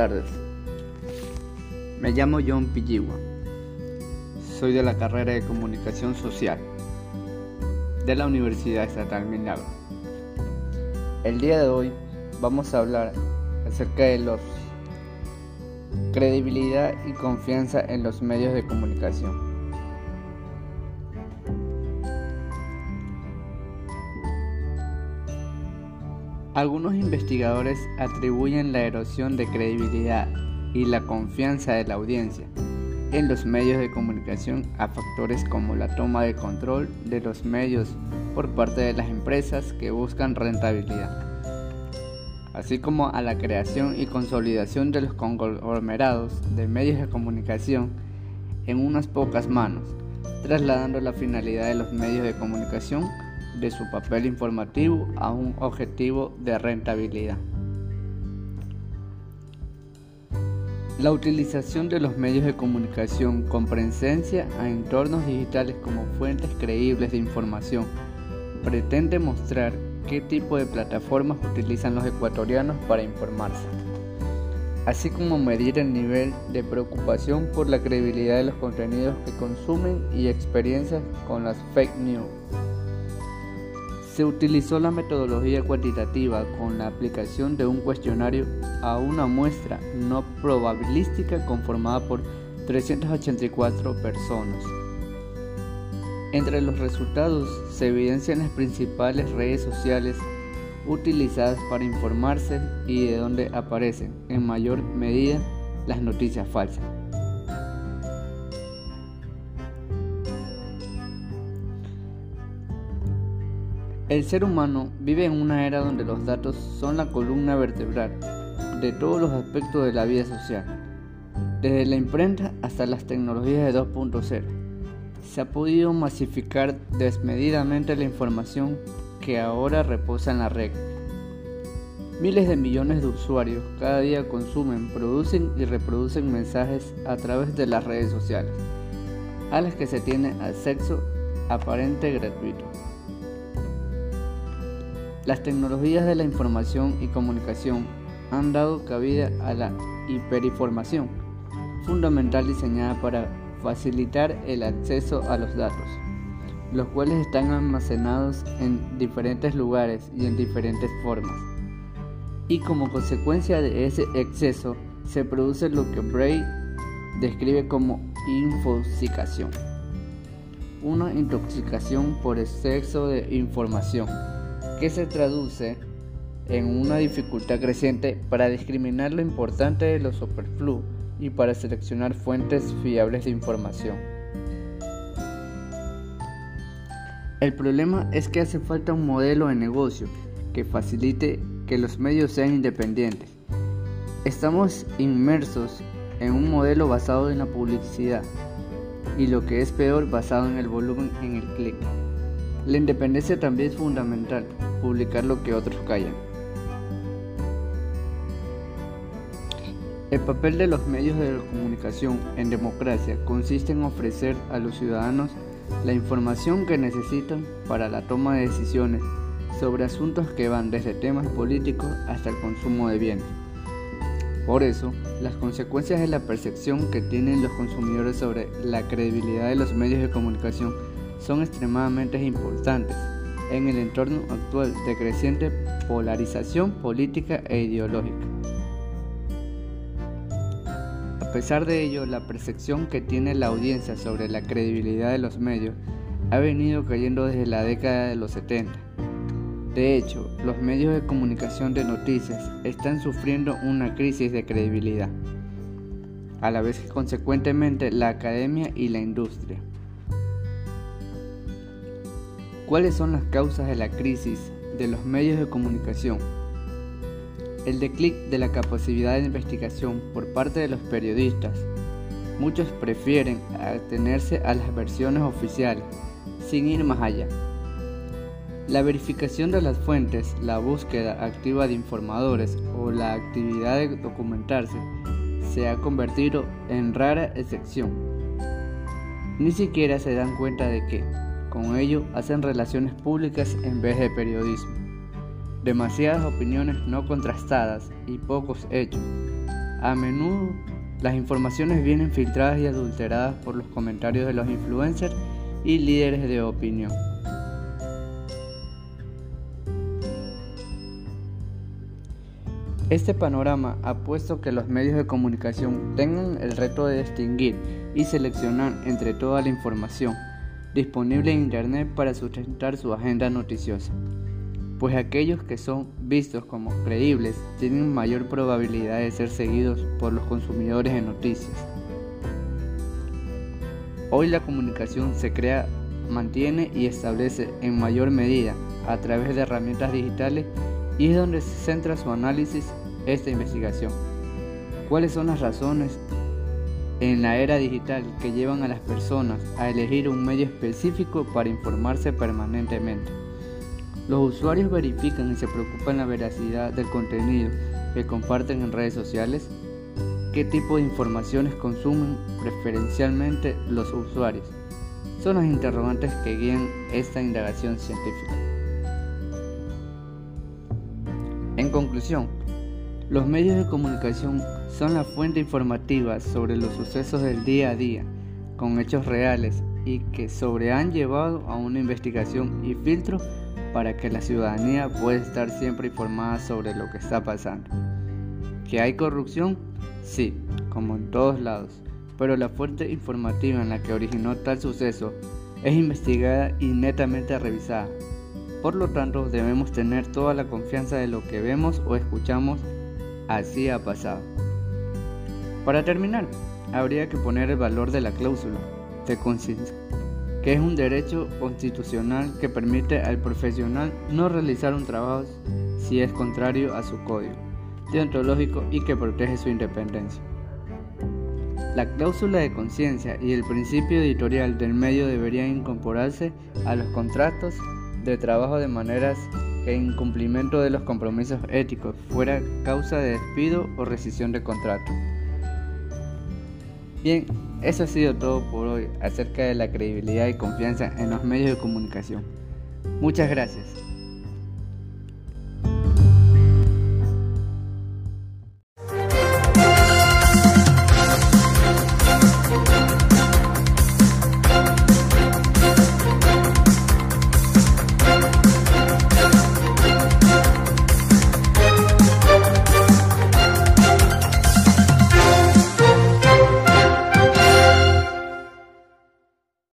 tardes. Me llamo John Pilligua. Soy de la carrera de Comunicación Social de la Universidad Estatal Milagro. El día de hoy vamos a hablar acerca de los credibilidad y confianza en los medios de comunicación. Algunos investigadores atribuyen la erosión de credibilidad y la confianza de la audiencia en los medios de comunicación a factores como la toma de control de los medios por parte de las empresas que buscan rentabilidad, así como a la creación y consolidación de los conglomerados de medios de comunicación en unas pocas manos, trasladando la finalidad de los medios de comunicación de su papel informativo a un objetivo de rentabilidad. La utilización de los medios de comunicación con presencia a entornos digitales como fuentes creíbles de información pretende mostrar qué tipo de plataformas utilizan los ecuatorianos para informarse, así como medir el nivel de preocupación por la credibilidad de los contenidos que consumen y experiencias con las fake news. Se utilizó la metodología cuantitativa con la aplicación de un cuestionario a una muestra no probabilística conformada por 384 personas. Entre los resultados se evidencian las principales redes sociales utilizadas para informarse y de dónde aparecen en mayor medida las noticias falsas. El ser humano vive en una era donde los datos son la columna vertebral de todos los aspectos de la vida social, desde la imprenta hasta las tecnologías de 2.0. Se ha podido masificar desmedidamente la información que ahora reposa en la red. Miles de millones de usuarios cada día consumen, producen y reproducen mensajes a través de las redes sociales, a las que se tiene acceso aparente gratuito. Las tecnologías de la información y comunicación han dado cabida a la hiperinformación, fundamental diseñada para facilitar el acceso a los datos, los cuales están almacenados en diferentes lugares y en diferentes formas. Y como consecuencia de ese exceso se produce lo que Bray describe como infoxicación, una intoxicación por exceso de información que se traduce en una dificultad creciente para discriminar lo importante de lo superfluo y para seleccionar fuentes fiables de información. El problema es que hace falta un modelo de negocio que facilite que los medios sean independientes. Estamos inmersos en un modelo basado en la publicidad y lo que es peor basado en el volumen en el clic. La independencia también es fundamental, publicar lo que otros callan. El papel de los medios de comunicación en democracia consiste en ofrecer a los ciudadanos la información que necesitan para la toma de decisiones sobre asuntos que van desde temas políticos hasta el consumo de bienes. Por eso, las consecuencias de la percepción que tienen los consumidores sobre la credibilidad de los medios de comunicación son extremadamente importantes en el entorno actual de creciente polarización política e ideológica. A pesar de ello, la percepción que tiene la audiencia sobre la credibilidad de los medios ha venido cayendo desde la década de los 70. De hecho, los medios de comunicación de noticias están sufriendo una crisis de credibilidad, a la vez que consecuentemente la academia y la industria. ¿Cuáles son las causas de la crisis de los medios de comunicación? El declic de la capacidad de investigación por parte de los periodistas. Muchos prefieren atenerse a las versiones oficiales, sin ir más allá. La verificación de las fuentes, la búsqueda activa de informadores o la actividad de documentarse se ha convertido en rara excepción. Ni siquiera se dan cuenta de que, con ello hacen relaciones públicas en vez de periodismo. Demasiadas opiniones no contrastadas y pocos hechos A menudo las informaciones vienen filtradas y adulteradas por los comentarios de los influencers y líderes de opinión. Este panorama ha puesto que los medios de comunicación tengan el reto de distinguir y seleccionar entre toda la información disponible en Internet para sustentar su agenda noticiosa, pues aquellos que son vistos como creíbles tienen mayor probabilidad de ser seguidos por los consumidores de noticias. Hoy la comunicación se crea, mantiene y establece en mayor medida a través de herramientas digitales y es donde se centra su análisis esta investigación. ¿Cuáles son las razones en la era digital que llevan a las personas a elegir un medio específico para informarse permanentemente? Los usuarios verifican y se preocupan la veracidad del contenido que comparten en redes sociales. ¿Qué tipo de informaciones consumen preferencialmente los usuarios? Son las interrogantes que guían esta indagación científica. En conclusión, los medios de comunicación son la fuente informativa sobre los sucesos del día a día, con hechos reales y que sobre han llevado a una investigación y filtro para que la ciudadanía pueda estar siempre informada sobre lo que está pasando. ¿Que hay corrupción? Sí, como en todos lados, pero la fuente informativa en la que originó tal suceso es investigada y netamente revisada. Por lo tanto, debemos tener toda la confianza de lo que vemos o escuchamos Así ha pasado. Para terminar, habría que poner el valor de la cláusula de conciencia, que es un derecho constitucional que permite al profesional no realizar un trabajo si es contrario a su código deontológico y que protege su independencia. La cláusula de conciencia y el principio editorial del medio deberían incorporarse a los contratos de trabajo de maneras en incumplimiento de los compromisos éticos fuera causa de despido o rescisión de contrato. Bien, eso ha sido todo por hoy acerca de la credibilidad y confianza en los medios de comunicación. Muchas gracias.